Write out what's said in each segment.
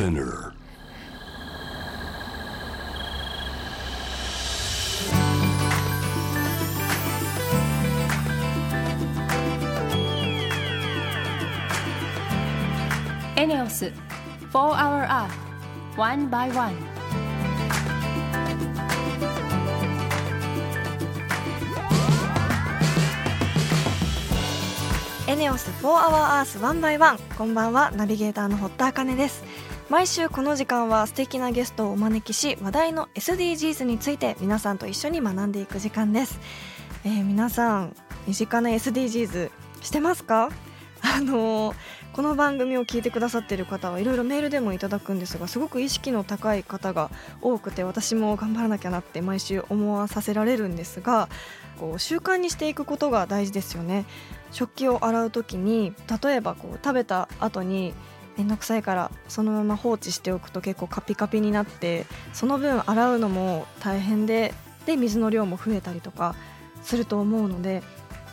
Spinner. エネオス4 Hour Earth One by One エネオス4 Hour Earth 1 by 1こんばんはナビゲーターの堀田茜です毎週この時間は素敵なゲストをお招きし話題の SDGs について皆さんと一緒に学んでいく時間です、えー皆さん身近な SDGs してますか？あのーこの番組を聞いてくださっている方はいろいろメールでもいただくんですがすごく意識の高い方が多くて私も頑張らなきゃなって毎週思わさせられるんですがこう習慣にしていくことが大事ですよね。食器を洗う時に例えばこう食べた後に面倒くさいからそのまま放置しておくと結構カピカピになってその分洗うのも大変でで水の量も増えたりとかすると思うので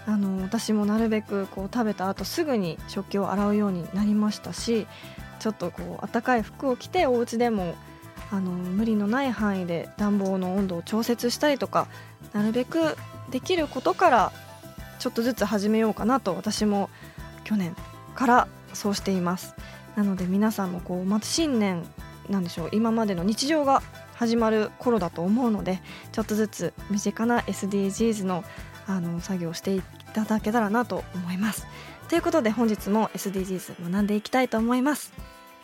あの私もなるべくこう食べた後すぐに食器を洗うようになりましたしちょっとこう暖かい服を着てお家でもあの無理のない範囲で暖房の温度を調節したりとかなるべくできることからちょっとずつ始めようかなと私も去年からそうしています。なので皆さんもこうまた新年なんでしょう今までの日常が始まる頃だと思うのでちょっとずつ身近な SDGs のあの作業をしていただけたらなと思います。ということで本日も SDGs 学んでいきたいと思います。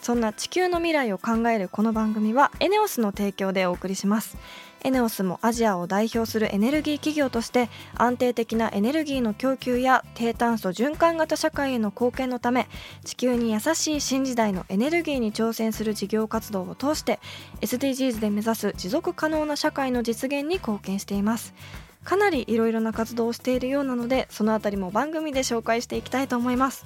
そんな地球の未来を考えるこの番組はエネオスの提供でお送りします。エネオスもアジアを代表するエネルギー企業として安定的なエネルギーの供給や低炭素循環型社会への貢献のため地球に優しい新時代のエネルギーに挑戦する事業活動を通して SDGs で目指す持続可能な社会の実現に貢献しています。かなりいろいろな活動をしているようなのでそのあたりも番組で紹介していきたいと思います。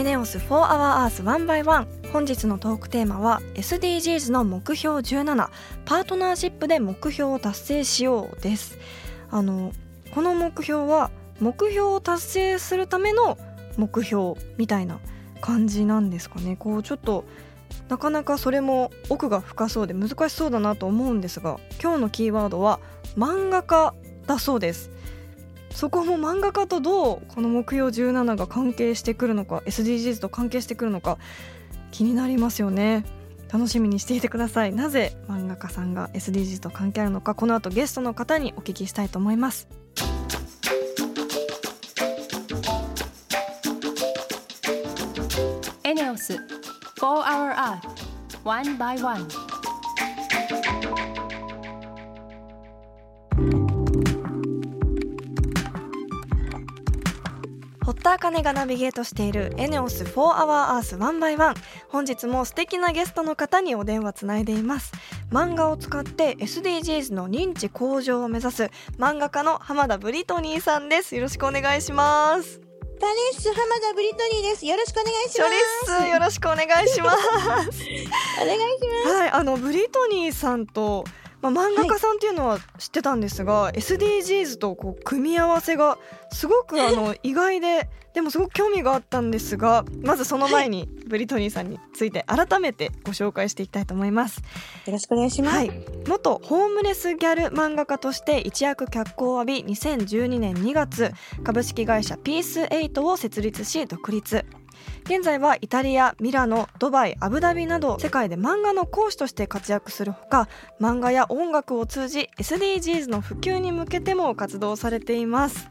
エネオス4 Hour Earth 1 by 1本日のトークテーマは SDGs の目標17パートナーシップで目標を達成しようです。あのこの目標は目標を達成するための目標みたいな感じなんですかね。こうちょっとなかなかそれも奥が深そうで難しそうだなと思うんですが今日のキーワードは漫画家だそうです。そこも漫画家とどうこの目標17が関係してくるのか SDGs と関係してくるのか気になりますよね。楽しみにしていてください。なぜ漫画家さんが SDGs と関係あるのかこの後ゲストの方にお聞きしたいと思います。エネオス4 Hour Earth One by One. 田茜がナビゲートしているエネオス4 Hour Earth 1 by 1本日も素敵なゲストの方にお電話つないでいます漫画を使って SDGs の認知向上を目指す漫画家の浜田ブリトニーさんですよろしくお願いしますタレッス浜田ブリトニーです。よろしくお願いします。リッスよろしくお願いします お願いします。はいあのブリトニーさんとまあ、漫画家さんっていうのは知ってたんですが、SDGs とこう組み合わせがすごくあの意外ででもすごく興味があったんですがまずその前にブリトニーさんについて改めてご紹介していきたいと思います。よろしくお願いします。はい、元ホームレスギャル漫画家として一躍脚光を浴び2012年2月株式会社ピースエイトを設立し独立現在はイタリアミラノドバイアブダビなど世界で漫画の講師として活躍するほか漫画や音楽を通じ SDGs の普及に向けても活動されています、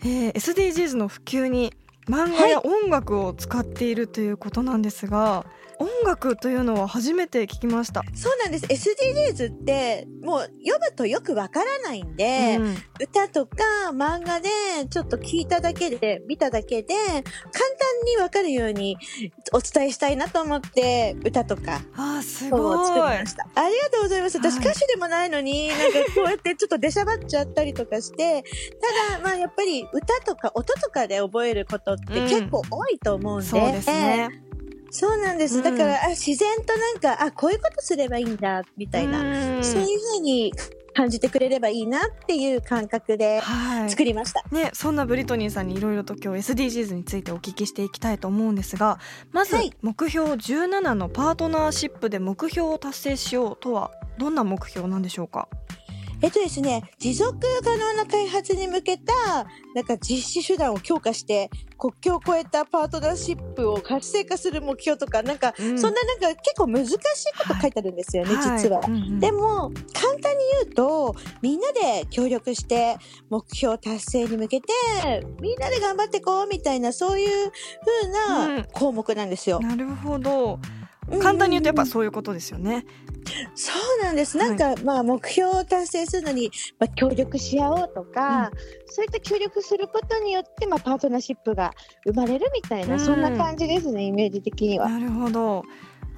えー SDGs の普及に漫画や音楽を使っているということなんですが、音楽というのは初めて聞きました。そうなんです。SDGs って、もう読むとよくわからないんで、うん歌とか漫画でちょっと聞いただけで、見ただけで、簡単にわかるようにお伝えしたいなと思って、歌とか、あーすごい。作りました。ありがとうございます。私はい歌手でもないのに、なんかこうやってちょっと出しゃばっちゃったりとかして、ただ、まあやっぱり歌とか音とかで覚えることって結構多いと思うんで、そうですね。そうなんです。うんだから、あ自然となんか、あ、こういうことすればいいんだ、みたいな、うんそういうふうに感じてくれればいいなっていう感覚ではい。作りました。ね、そんなブリトニーさんにいろいろと今日 SDGs についてお聞きしていきたいと思うんですがまずはい目標17のパートナーシップで目標を達成しようとはどんな目標なんでしょうか？えっとですね、持続可能な開発に向けた、なんか実施手段を強化して、国境を越えたパートナーシップを活性化する目標とか、なんか、うん。そんななんか結構難しいこと書いてあるんですよね、実は。いうんうん。でも、簡単に言うと、みんなで協力して、目標達成に向けて、みんなで頑張っていこうみたいな、そういう風うん。な項目なんですよ。なるほど。うん。簡単に言うとやっぱそういうことですよねそうなんです。なんか、まあ、目標を達成するのに、まあ、協力し合おうとか、そういった協力することによって、まあ、パートナーシップが生まれるみたいな、うんそんな感じですね、イメージ的には。なるほど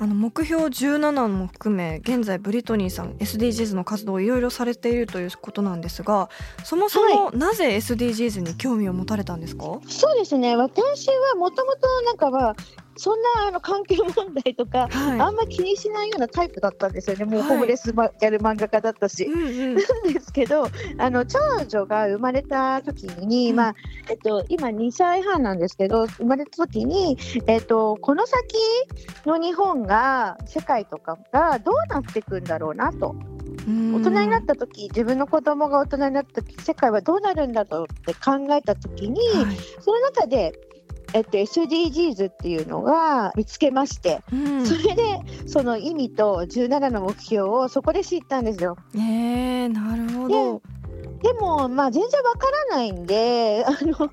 あの目標17も含め現在ブリトニーさん SDGs の活動をいろいろされているということなんですがそもそもなぜ SDGs に興味を持たれたんですか、そうですね。私はもともとなんかは、そんなあの環境問題とか、はいあんま気にしないようなタイプだったんですよね。もうはいホームレスまやる漫画家だったし。うんうんなんですけど、あの長女が生まれた時に、うんまあえっと今2歳半なんですけど、生まれた時にえっとこの先の日本が世界とかがどうなっていくんだろうなと。うん大人になった時、自分の子供が大人になった時、世界はどうなるんだろうって考えた時に、はいその中で。えっと、SDGs っていうのが見つけまして、うんそれでその意味と17の目標をそこで知ったんですよ。えー、なるほど。でも、まあ、全然わからないんで、あの、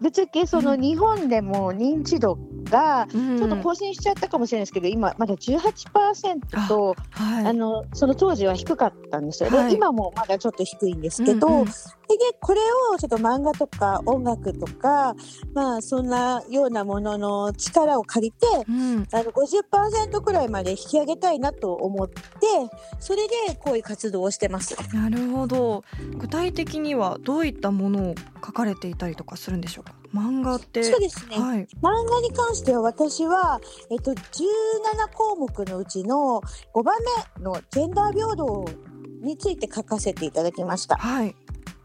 ぶっちゃけその日本でも認知度がちちょっと更新しちゃったかもしれないですけど、今まだ18%と、はい、あの、その当時は低かったんですよね。はい今もまだちょっと低いんですけど、うんうんででこれをちょっと漫画とか音楽とか、まあそんなようなものの力を借りて、うんあの50%くらいまで引き上げたいなと思って、それでこういう活動をしてます。なるほど具体的にはどういったものを書かれていたりとかするんでしょうか？漫画ってそうですね。はい漫画に関しては私は、えっと、17項目のうちの5番目のジェンダー平等について書かせていただきました。はい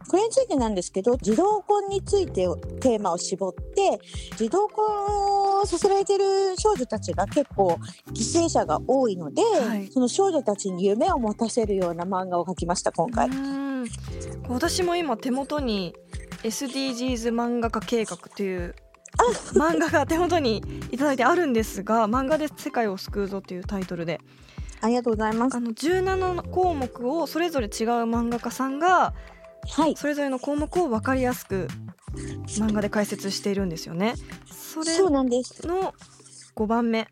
これについてなんですけど、児童婚についてテーマを絞って、児童婚をさせられている少女たちが結構犠牲者が多いので、はいその少女たちに夢を持たせるような漫画を描きました、今回。うん私も今手元に SDGs 漫画家計画という漫画が手元にいただいてあるんですが漫画で世界を救うぞというタイトルでありがとうございます。あの17項目をそれぞれ違う漫画家さんがはい。それぞれの項目を分かりやすく漫画で解説しているんですよね。それそうなんです。の5番目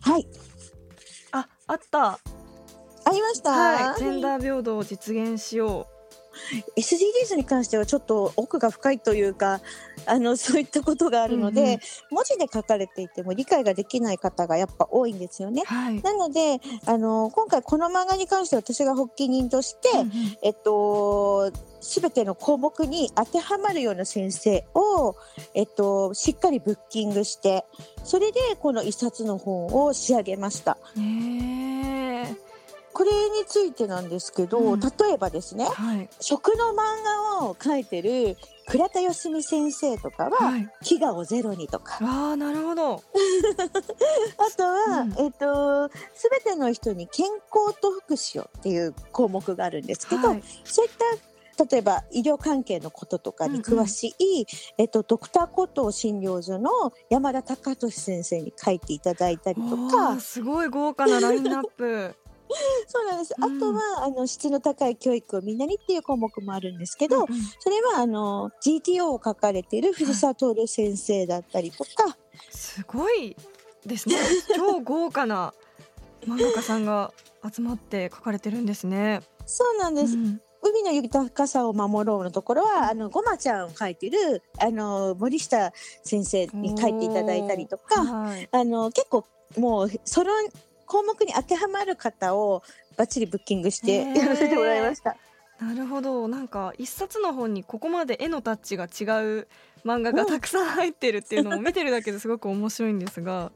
はい。ああったありました。はいジェンダー平等を実現しよ SDGs に関してはちょっと奥が深いというかあのそういったことがあるので、うんうん文字で書かれていても理解ができない方がやっぱ多いんですよねう。。はい。なのであの今回この漫画に関して私が発起人として、うんうんえっと全ての項目に当てはまるような先生を、えっと、しっかりブッキングしてそれでこの一冊の本を仕上げました。ねえこれについてなんですけど、うん例えばですねはい食の漫画を描いてる倉田よしみ先生とかははい。「飢餓をゼロに」とかわあなるほど。あとは、うんえっと全ての人に健康と福祉をっていう項目があるんですけど、はいそういった例えば医療関係のこととかに詳しい、えっと、ドクターコトー診療所の山田隆俊先生に書いていただいたりとわかあすごい豪華なラインナップ。そうなんです、うん。あとはあの質の高い教育をみんなにっていう項目もあるんですけど、うんうん。それはあの GTO を書かれている藤沢徹先生だったりとか、すごいですね。超豪華な漫画家さんが集まって書かれてるんですね。そうなんです。うん。海の豊かさを守ろうのところは、あの、ごまちゃんを描いてる、あの、森下先生に書いていただいたりとか、はい、あの、結構、もう、その項目に当てはまる方をバッチリブッキングしてやらせてもらいました。なるほど。なんか一冊の本にここまで絵のタッチが違う漫画がたくさん入ってるっていうのを見てるだけですごく面白いんですが。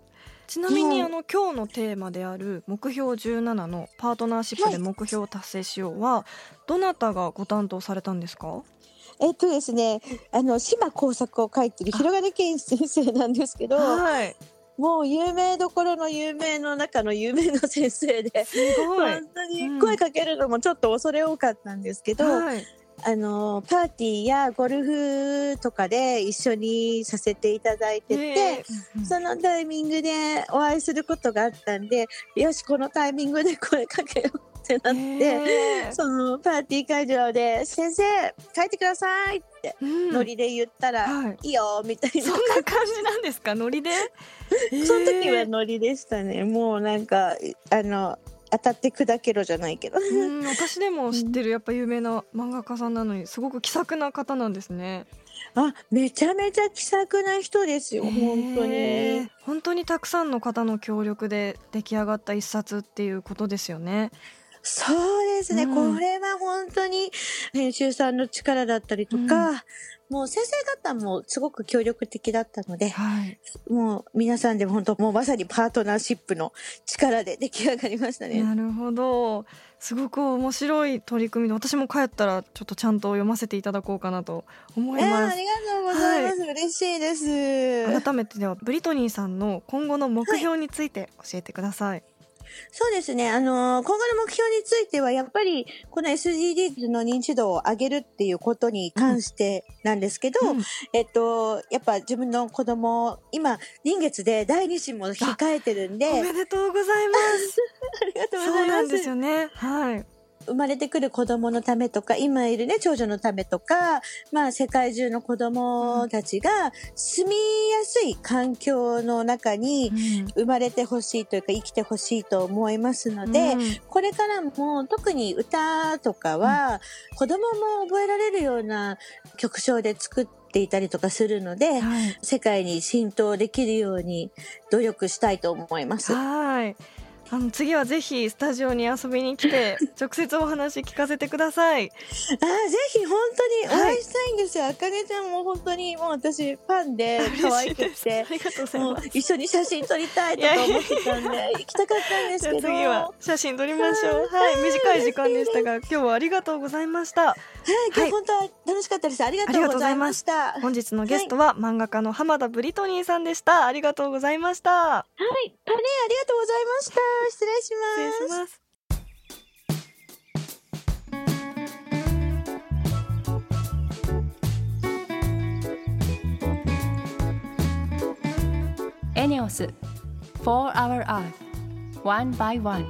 ちなみにうんあの今日のテーマである目標17のパートナーシップで目標を達成しようはどなたがご担当されたんですか？えっとですね、あの、島工作を書いてる広金健先生なんですけど、はいもう有名どころの有名の中の有名な先生で、本当に声かけるのもちょっと恐れ多かったんですけど、はい。あのパーティーやゴルフとかで一緒にさせていただいてて、そのタイミングでお会いすることがあったんでよしこのタイミングで声かけようってなって、そのパーティー会場で「先生書いてください」ってうん。ノリで言ったら「はい。いいよ」みたいな。そんな感じなんですか？ノリで？その時はノリでしたね。もうなんかあの当たって砕けろじゃないけど。うん 私でも知ってるやっぱ有名な漫画家さんなのにすごく気さくな方なんですね。あめちゃめちゃ気さくな人ですよ本当に。本当にたくさんの方の協力で出来上がった一冊っていうことですよね。そうですね、うんこれは本当に編集さんの力だったりとか、もう先生方もすごく協力的だったので、はい。もう皆さんでも本当もうまさにパートナーシップの力で出来上がりましたね。なるほど。すごく面白い取り組みで私も帰ったらちょっとちゃんと読ませていただこうかなと思いえーます。ありがとうございます。嬉しいです。改めてではブリトニーさんの今後の目標について教えてください。そうですね。あのー今後の目標については、やっぱり、この SDGs の認知度を上げるっていうことに関してなんですけど、うんえっと、やっぱ自分の子供、今、臨月で第二子も控えてるんで、おめでとうございます。ありがとうごそざいま。うなんですすよね。はい。生まれてくる子供のためとか、今いるね、長女のためとか、まあ世界中の子供たちが住みやすい環境の中に生まれてほしいというか生きてほしいと思いますので、うんこれからも特に歌とかは子供も覚えられるような曲調で作っていたりとかするので、はい。世界に浸透できるように努力したいと思います。はい。あの次はぜひスタジオに遊びに来て 直接お話聞かせてください。あーぜひ本当にお会いしたいんですよ。あかねちゃんも本当にもう私ファンで可愛くてあ。りがとうございます。一緒に写真撮りたいとか思ってたんで 行きたかったんですけど次は写真撮りましょう。はい、短い時間でしたが今日はありがとうございました。はい今はい。日本当は楽しかったです。ありがとうございました。本日のゲストは漫画家の浜田ブリトニーさんでした。ありがとうございました。はい。ありがとうございました。失礼します。失礼します。エネオス For Our Earth One by One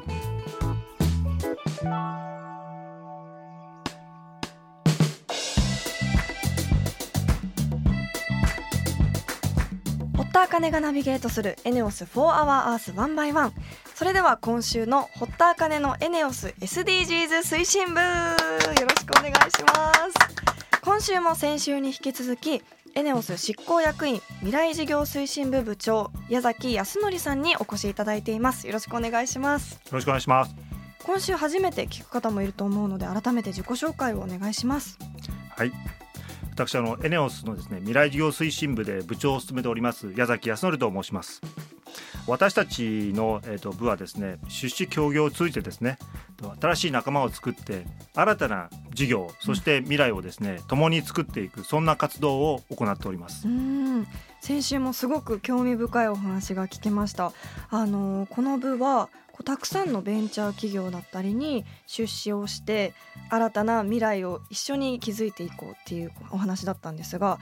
田茜がナビゲートするエネオス4 Hour Earth One by One それでは今週の堀田茜のエネオス SDGs 推進部よろしくお願いします。今週も先週に引き続きエネオス執行役員未来事業推進部部長矢崎康則さんにお越しいただいています。よろしくお願いします。よろしくお願いします。今週初めて聞く方もいると思うので改めて自己紹介をお願いします。はい。私あのエネオスのですね未来事業推進部で部長を務めております矢崎康則と申します。私たちのえっ、と部はですね出資協業を通じてですね新しい仲間を作って新たな事業そして未来をですね共に作っていくそんな活動を行っておりますう。ん先週もすごく興味深いお話が聞けましたあのこの部はこうたくさんのベンチャー企業だったりに出資をして新たな未来を一緒に築いていこうっていうお話だったんですが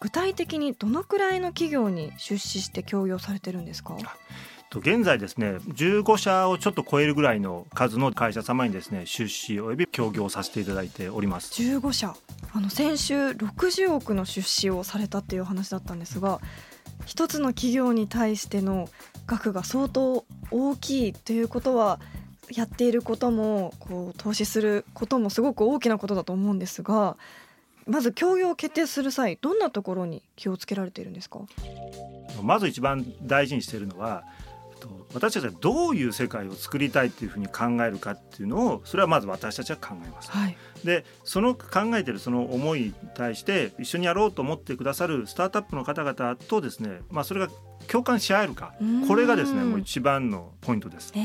具体的にどのくらいの企業に出資して協業されてるんですか？と現在ですね15社をちょっと超えるぐらいの数の会社様にですね出資および協業させていただいております。15社あの先週60億の出資をされたっていうお話だったんですが一つの企業に対しての額が相当大きいということはやっていることもこう投資することもすごく大きなことだと思うんですがまず協業を決定する際どんなところに気をつけられているんですか？まず一番大事にしているのは私たちはどういう世界を作りたいっていうふうに考えるかっていうのをそれはまず私たちは考えます。はい、でその考えてるその思いに対して一緒にやろうと思ってくださるスタートアップの方々とですね、まあ、それが共感し合えるかこれがですねもう一番のポイントです。え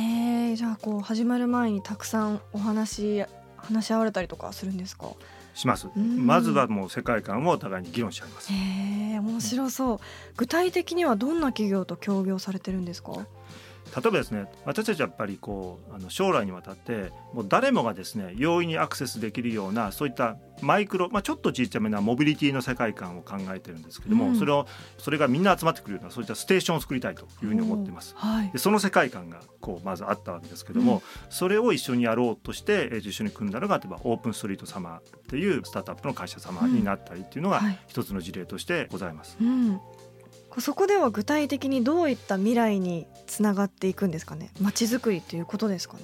ー、じゃあこう始まる前にたくさんお話話し合われたりとかするんですか？します。まずはもう世界観をお互いに議論し合います。へえ面白そう。具体的にはどんな企業と協業されてるんですか？例えばですね私たちはやっぱりこうあの将来にわたってもう誰もがですね容易にアクセスできるようなそういったマイクロ、まあ、ちょっと小さめなモビリティの世界観を考えてるんですけども、うん、それをそれがみんな集まってくるようなそういったステーションを作りたいというふうに思ってます。はい、でその世界観がこうまずあったわけですけども、うん、それを一緒にやろうとして一緒に組んだのが例えばオープンストリート様っていうスタートアップの会社様になったりっていうのが一つの事例としてございます。うんそこでは具体的にどういった未来につながっていくんですかね？まちづくりということですかね？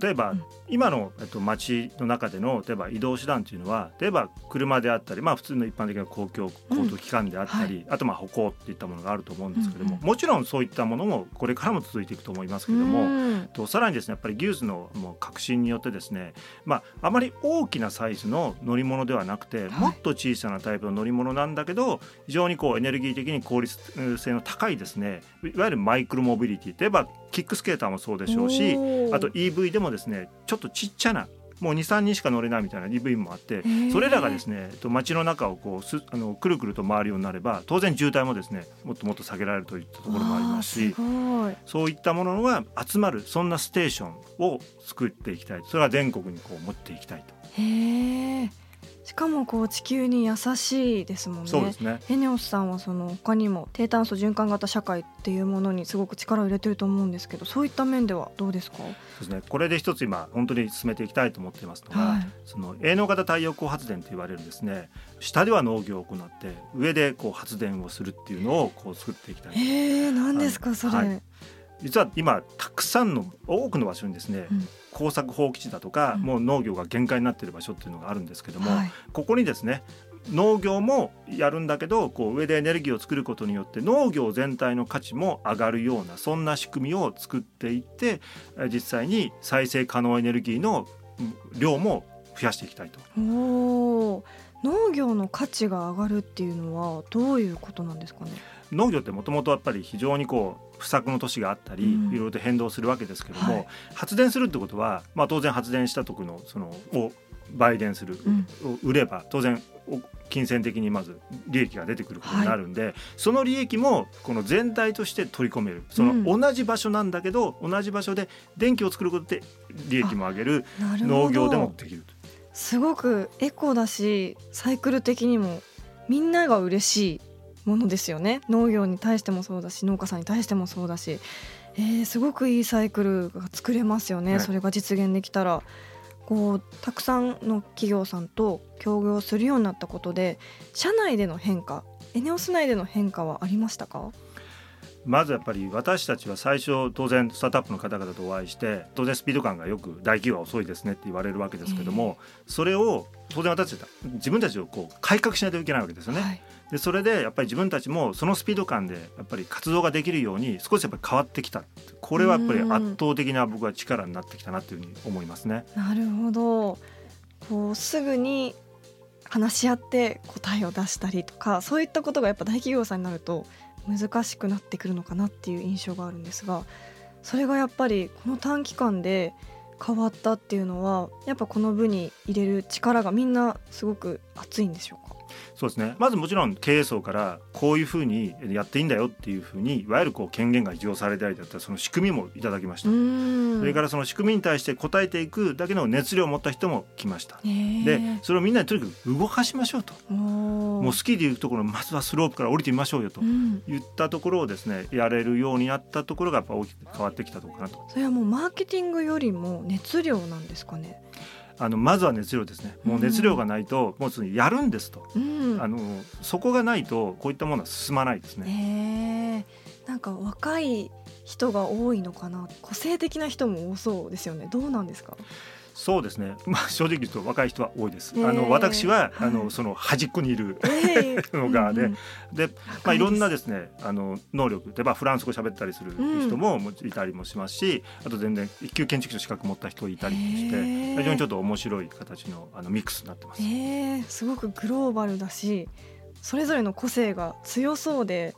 例えば、うん、今の、えっと、街の中での例えば移動手段というのは例えば車であったり、まあ、普通の一般的な公共交通機関であったり、うんはい、あとまあ歩行っていったものがあると思うんですけども、うんうん、もちろんそういったものもこれからも続いていくと思いますけれども、とさらにですねやっぱり技術のもう革新によってですね、まあ、あまり大きなサイズの乗り物ではなくて、はい、もっと小さなタイプの乗り物なんだけど非常にこうエネルギー的に効率性の高いですねいわゆるマイクロモビリティといえばキックスケーターもそうでしょうしあと EV でもですねちょっとちっちゃなもう23人しか乗れないみたいな EV もあってそれらがですね街の中をこうすあのくるくると回るようになれば当然渋滞もですねもっともっと下げられるといったところもありますしそういったものが集まるそんなステーションを作っていきたい。それは全国にこう持っていきたいと。しかもこう地球に優しいですもんね。そうですね。ヘネオスさんはその他にも低炭素循環型社会っていうものにすごく力を入れてると思うんですけど、そういった面ではどうですか？そうですね。これで一つ今本当に進めていきたいと思っていますのが、はい、その営農型太陽光発電と言われるですね、下では農業を行って上でこう発電をするっていうのをこう作っていきたい。ええー、何ですかそれ。はい実は今たくさんの多くの場所にですね、うん、耕作放棄地だとか、うん、もう農業が限界になっている場所っていうのがあるんですけども、はい、ここにですね農業もやるんだけどこう上でエネルギーを作ることによって農業全体の価値も上がるようなそんな仕組みを作っていって実際に再生可能エネルギーの量も増やしていきたいと。お農業の価値が上がるっていうのはどういうことなんですかね？農業ってもともとやっぱり非常にこう不作の年があったり、いろいろと変動するわけですけども、はい、発電するってことは、まあ、当然発電した時のそのを売電する、うん、売れば当然金銭的にまず利益が出てくることになるんで、はい、その利益もこの全体として取り込める。その同じ場所なんだけど、うん、同じ場所で電気を作ることで利益も上げる農業でもできるすごくエコだしサイクル的にもみんなが嬉しいものですよね。農業に対してもそうだし農家さんに対してもそうだし、えー、すごくいいサイクルが作れますよね、ね。それが実現できたら。こうたくさんの企業さんと協業するようになったことで社内での変化エネオス内での変化はありましたか？まずやっぱり私たちは最初当然スタートアップの方々とお会いして当然スピード感がよく大企業は遅いですねって言われるわけですけども、それを当然私たち自分たちをこう改革しないといけないわけですよね。はいでそれでやっぱり自分たちもそのスピード感でやっぱり活動ができるように少しやっぱり変わってきたこれはやっぱり圧倒的な僕は力になってきたなというふうに思いますね。なるほどこうすぐに話し合って答えを出したりとかそういったことがやっぱ大企業さんになると難しくなってくるのかなっていう印象があるんですがそれがやっぱりこの短期間で変わったっていうのはやっぱこの部に入れる力がみんなすごく熱いんでしょうか？そうですね。まずもちろん経営層からこういうふうにやっていいんだよっていうふうにいわゆるこう権限が移譲されたりだったらその仕組みもいただきました。それからその仕組みに対して応えていくだけの熱量を持った人も来ました。でそれをみんなにとにかく動かしましょうと。もうスキーでいうところまずはスロープから降りてみましょうよと言ったところをですねやれるようになったところがやっぱ大きく変わってきたところかなと。それはもうマーケティングよりも熱量なんですかねあのまずは熱量ですね。もう熱量がないと、もうやるんですと、うん、あのそこがないとこういったものは進まないですね。なんか若い人が多いのかな。個性的な人も多そうですよね。どうなんですか？そうですね、まあ、正直言うと若い人は多いです。えーあの私は、はい。あのその端っこにいるええ。のがで、うんうん。で、まあ、いろんなですねあの能力。で、まあ、フランス語喋ったりするうん。人ももいたりもしますし、あと全然一級建築士の資格持った人いたりもしてへー非常にちょっと面白い形のあのミックスになってます。ええ。すごくグローバルだしそれぞれの個性が強そうで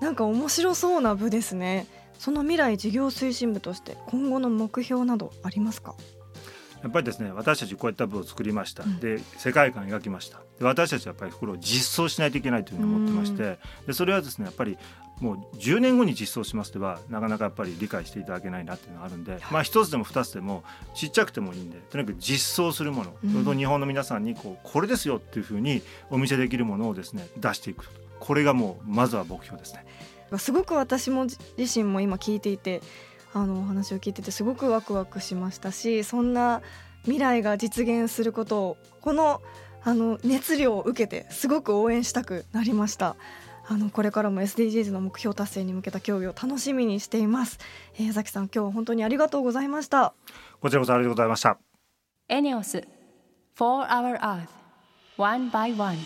なんか面白そうな部ですね。その未来事業推進部として今後の目標などありますか？やっぱりですね私たちこういった部を作りました、うん。で世界観描きました。で私たちはやっぱりこれを実装しないといけないというふうに思ってましてでそれはですねやっぱりもう10年後に実装しますではなかなかやっぱり理解していただけないなっていうのがあるんで、まあ一つでも二つでもちっちゃくてもいいんでとにかく実装するもの、うん。日本の皆さんにこうこれですよっていうふうにお見せできるものをですね出していくこれがもうまずは目標ですね。すごく私も自身も今聞いていてあのお話を聞いててすごくワクワクしましたしそんな未来が実現することをこのあの熱量を受けてすごく応援したくなりました。あのこれからも SDGs の目標達成に向けた競技を楽しみにしています、えー、矢崎さん今日は本当にありがとうございました。こちらこそありがとうございました。ENEOS For Our Earth One by One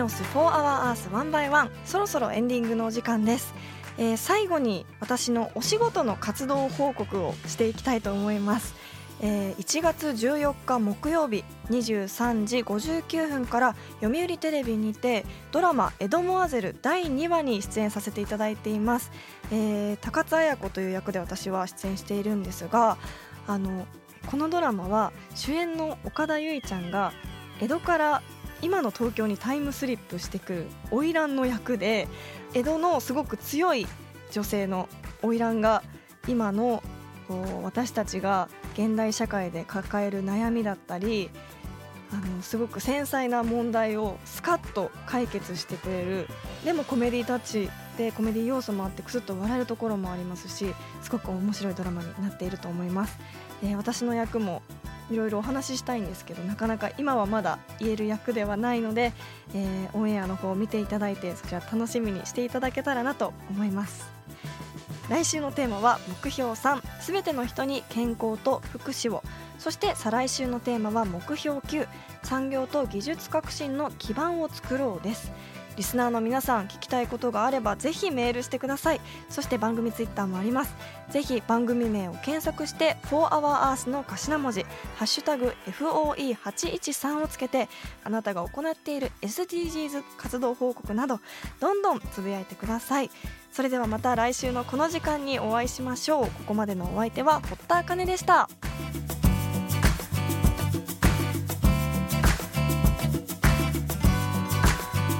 ネオス4 Hour Earth 1 by 1そろそろエンディングのお時間です、えー最後に私のお仕事の活動報告をしていきたいと思います、えー1月14日木曜日23時59分から読売テレビにてドラマ「エドモアゼル」第2話に出演させていただいています、えー高津綾子という役で私は出演しているんですがあのこのドラマは主演の岡田結実ちゃんが江戸から今の東京にタイムスリップしてくる花魁の役で江戸のすごく強い女性の花魁が今のこう私たちが現代社会で抱える悩みだったりあのすごく繊細な問題をスカッと解決してくれるでもコメディタッチでコメディ要素もあってくすっと笑えるところもありますしすごく面白いドラマになっていると思います、えー私の役もいろいろお話ししたいんですけどなかなか今はまだ言える役ではないので、えーオンエアの方を見ていただいてそちら楽しみにしていただけたらなと思います。来週のテーマは目標3すべての人に健康と福祉を。そして再来週のテーマは目標9産業と技術革新の基盤を作ろうです。リスナーの皆さん聞きたいことがあればぜひメールしてください。そして番組ツイッターもあります。ぜひ番組名を検索して「4HourEarth」の頭文字「ハッシュタグ #FOE813」をつけてあなたが行っている SDGs 活動報告などどんどんつぶやいてください。それではまた来週のこの時間にお会いしましょう。ここまでのお相手は堀田茜でした。